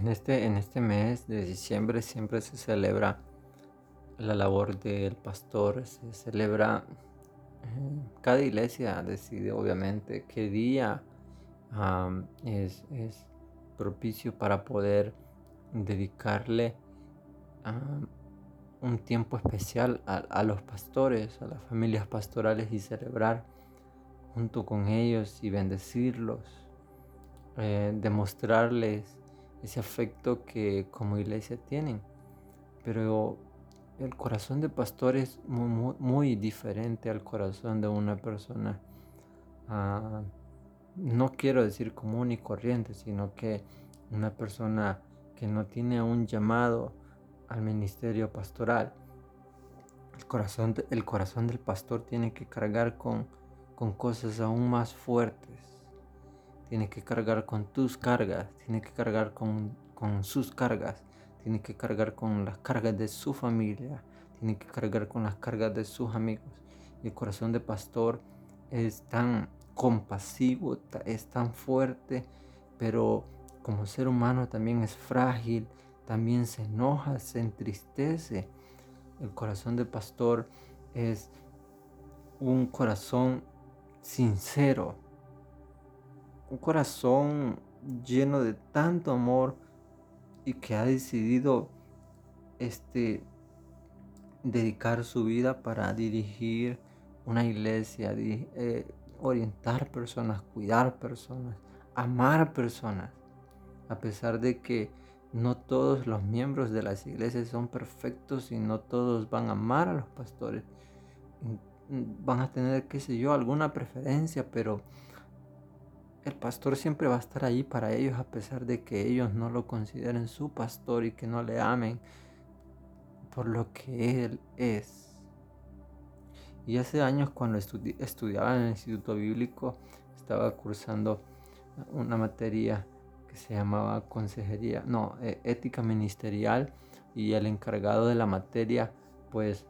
En este, en este mes de diciembre siempre se celebra la labor del pastor, se celebra, eh, cada iglesia decide obviamente qué día es, propicio para poder dedicarle un tiempo especial a, los pastores, a las familias pastorales y celebrar junto con ellos y bendecirlos, eh, demostrarles ese afecto que como iglesia tienen. Pero el corazón de pastor es muy, diferente al corazón de una persona, ah, no quiero decir común y corriente, sino que una persona que no tiene un llamado al ministerio pastoral. El corazón, el corazón del pastor tiene que cargar con, con cosas aún más fuertes. Tiene que cargar con tus cargas, tiene que cargar con, con sus cargas, tiene que cargar con las cargas de su familia, tiene que cargar con las cargas de sus amigos. El corazón del pastor es tan compasivo, es tan fuerte, pero como ser humano también es frágil, también se enoja, se entristece. El corazón del pastor es un corazón sincero, un corazón lleno de tanto amor y que ha decidido este dedicar su vida para dirigir una iglesia, eh, orientar personas, cuidar personas, amar personas, a pesar de que no todos los miembros de las iglesias son perfectos y no todos van a amar a los pastores. Van a tener, qué sé yo, alguna preferencia, pero el pastor siempre va a estar ahí para ellos a pesar de que ellos no lo consideren su pastor y que no le amen por lo que él es. Y hace años cuando estudiaba en el Instituto Bíblico estaba cursando una materia que se llamaba consejería, no, eh, ética ministerial y el encargado de la materia pues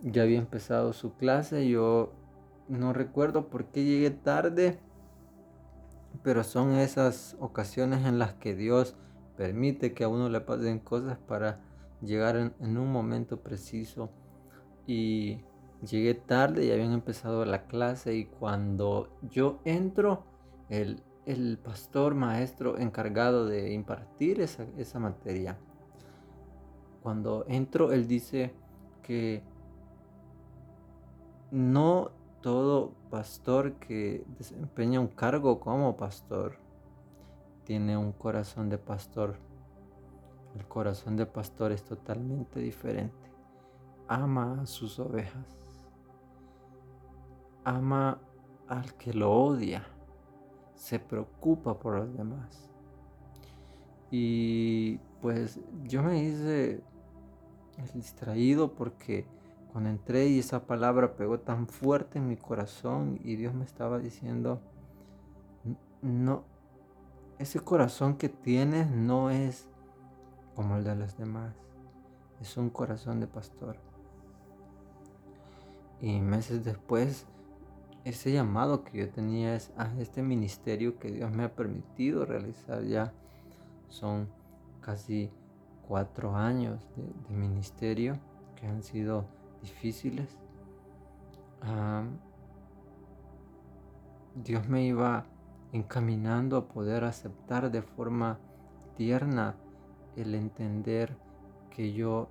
ya había empezado su clase, yo no recuerdo por qué llegué tarde, pero son esas ocasiones en las que Dios permite que a uno le pasen cosas para llegar en, un momento preciso y llegué tarde y habían empezado la clase y cuando yo entro el el pastor maestro encargado de impartir esa, esa materia. Cuando entro, él dice que no todo pastor que desempeña un cargo como pastor tiene un corazón de pastor. El corazón de pastor es totalmente diferente. Ama a sus ovejas. Ama al que lo odia se preocupa por los demás. Y pues yo me hice distraído porque cuando entré y esa palabra pegó tan fuerte en mi corazón y Dios me estaba diciendo, no, ese corazón que tienes no es como el de los demás, es un corazón de pastor. Y meses después ese llamado que yo tenía es a este ministerio que Dios me ha permitido realizar ya. Son casi cuatro años de, ministerio que han sido difíciles. Dios me iba encaminando a poder aceptar de forma tierna el entender que yo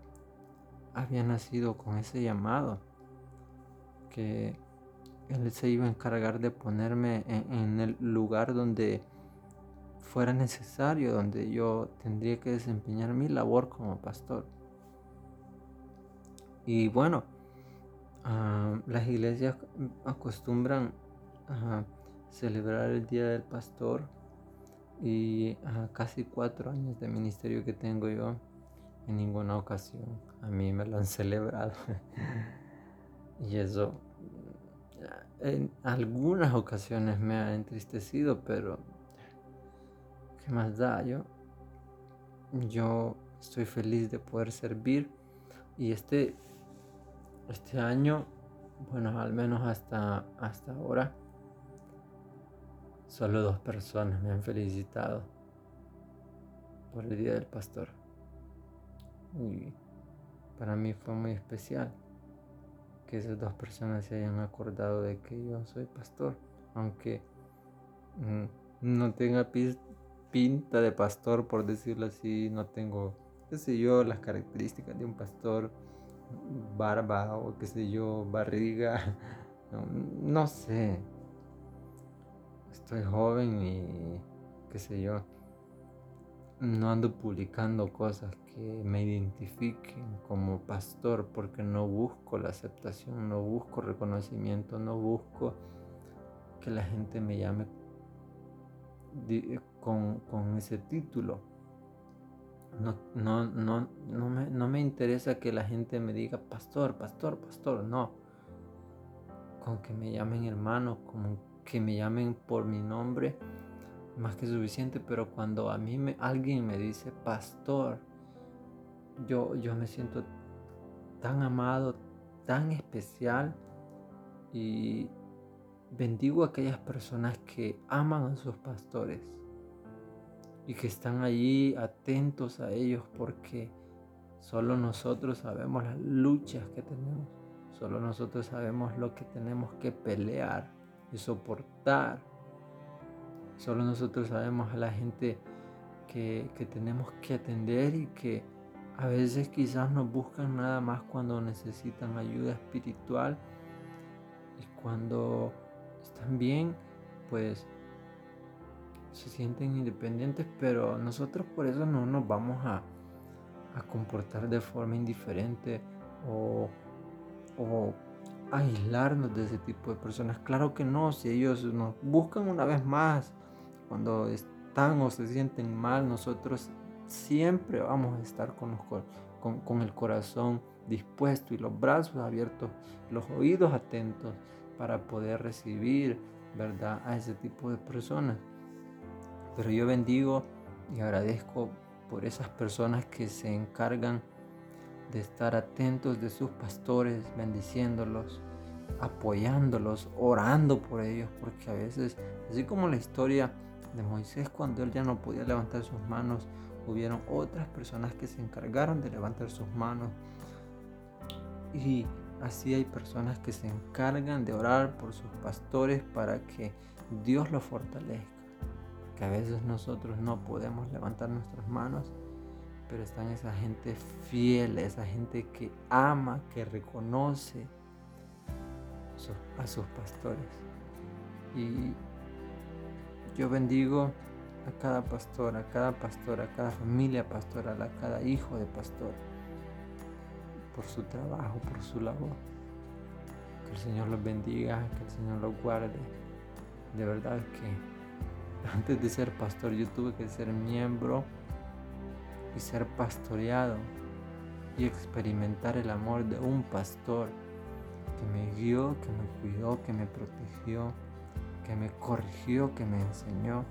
había nacido con ese llamado, que él se iba a encargar de ponerme en, el lugar donde fuera necesario, donde yo tendría que desempeñar mi labor como pastor. Y bueno, ah, las iglesias acostumbran a celebrar el Día del Pastor y a casi cuatro años de ministerio que tengo yo, en ninguna ocasión a mí me lo han celebrado. y eso en algunas ocasiones me ha entristecido, pero ¿qué más da? Yo, yo estoy feliz de poder servir y este, este año, bueno, al menos hasta, hasta ahora, solo dos personas me han felicitado. por el Día del Pastor. Y para mí fue muy especial que esas dos personas se hayan acordado de que yo soy pastor, aunque mm, no tenga pinta de pastor, por decirlo así, no tengo, qué sé yo, las características de un pastor, barba o qué sé yo, barriga, no sé, estoy joven y qué sé yo no ando publicando cosas que me identifiquen como pastor porque no busco la aceptación, no busco reconocimiento, no busco que la gente me llame con, ese título. No, no, no, me, no me interesa que la gente me diga pastor, pastor, pastor, no. Con que me llamen hermano, con que me llamen por mi nombre más que suficiente, pero cuando a mí me, alguien me dice pastor, yo, yo me siento tan amado, tan especial y bendigo a aquellas personas que aman a sus pastores y que están allí atentos a ellos porque solo nosotros sabemos las luchas que tenemos, solo nosotros sabemos lo que tenemos que pelear y soportar Solo nosotros sabemos a la gente que, tenemos que atender y que a veces quizás nos buscan nada más cuando necesitan ayuda espiritual y cuando están bien, pues se sienten independientes, pero nosotros por eso no nos vamos a, comportar de forma indiferente o, aislarnos de ese tipo de personas. Claro que no, si ellos nos buscan una vez más cuando están o se sienten mal, nosotros siempre vamos a estar con, con, el corazón dispuesto y los brazos abiertos, los oídos atentos para poder recibir, ¿verdad?, a ese tipo de personas. Pero yo bendigo y agradezco por esas personas que se encargan de estar atentos de sus pastores, bendiciéndolos, apoyándolos, orando por ellos, porque a veces, así como la historia de Moisés cuando él ya no podía levantar sus manos, hubieron otras personas que se encargaron de levantar sus manos. Y así hay personas que se encargan de orar por sus pastores para que Dios los fortalezca. A veces nosotros no podemos levantar nuestras manos, pero están esa gente fiel, esa gente que ama, que reconoce a sus pastores. Y yo bendigo a cada pastor, a cada pastor, a cada familia pastoral, a cada hijo de pastor, por su trabajo, por su labor. Que el Señor los bendiga, que el Señor los guarde. De verdad que antes de ser pastor yo tuve que ser miembro y ser pastoreado y experimentar el amor de un pastor que me guió, que me cuidó, que me protegió que me corrigió, que me enseñó.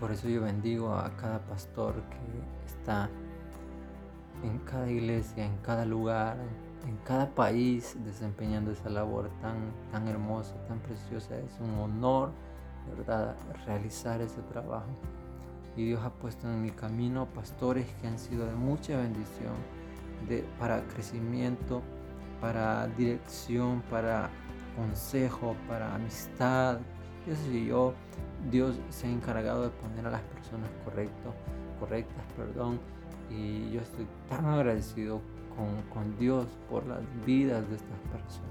Por eso yo bendigo a cada pastor que está en cada iglesia, en cada lugar, en cada país desempeñando esa labor tan, tan hermosa, tan preciosa. Es un honor, verdad, realizar ese trabajo. Y Dios ha puesto en mi camino pastores que han sido de mucha bendición, de, para crecimiento, para dirección, para consejo, para amistad, qué sé yo, Dios se ha encargado de poner a las personas correcto, correctas, perdón, y yo estoy tan agradecido con, con Dios por las vidas de estas personas.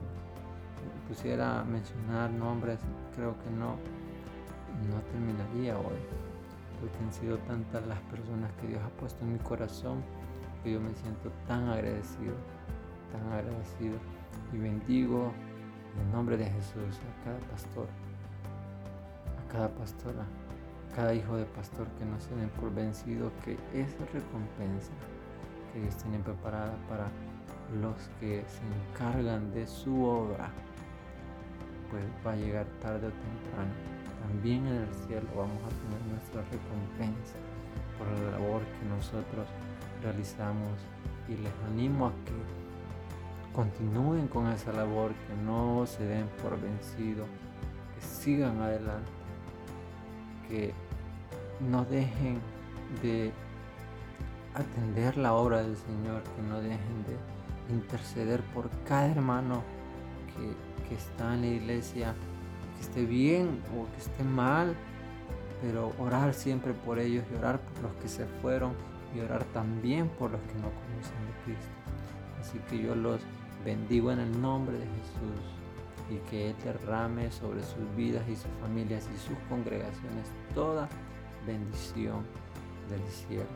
Si pusiera mencionar nombres, creo que no, no terminaría hoy, porque han sido tantas las personas que Dios ha puesto en mi corazón que yo me siento tan agradecido, tan agradecido y bendigo en el nombre de Jesús, a cada pastor, a cada pastora, a cada hijo de pastor que no se den por vencido, que esa recompensa que Dios tiene preparada para los que se encargan de su obra, pues va a llegar tarde o temprano. También en el cielo vamos a tener nuestra recompensa por la labor que nosotros realizamos. Y les animo a que continúen con esa labor, que no se den por vencido, que sigan adelante, que no dejen de atender la obra del Señor, que no dejen de interceder por cada hermano que, que está en la iglesia, esté bien o que esté mal, pero orar siempre por ellos y orar por los que se fueron y orar también por los que no conocen de Cristo. Así que yo los bendigo en el nombre de Jesús y que Él derrame sobre sus vidas y sus familias y sus congregaciones toda bendición del cielo.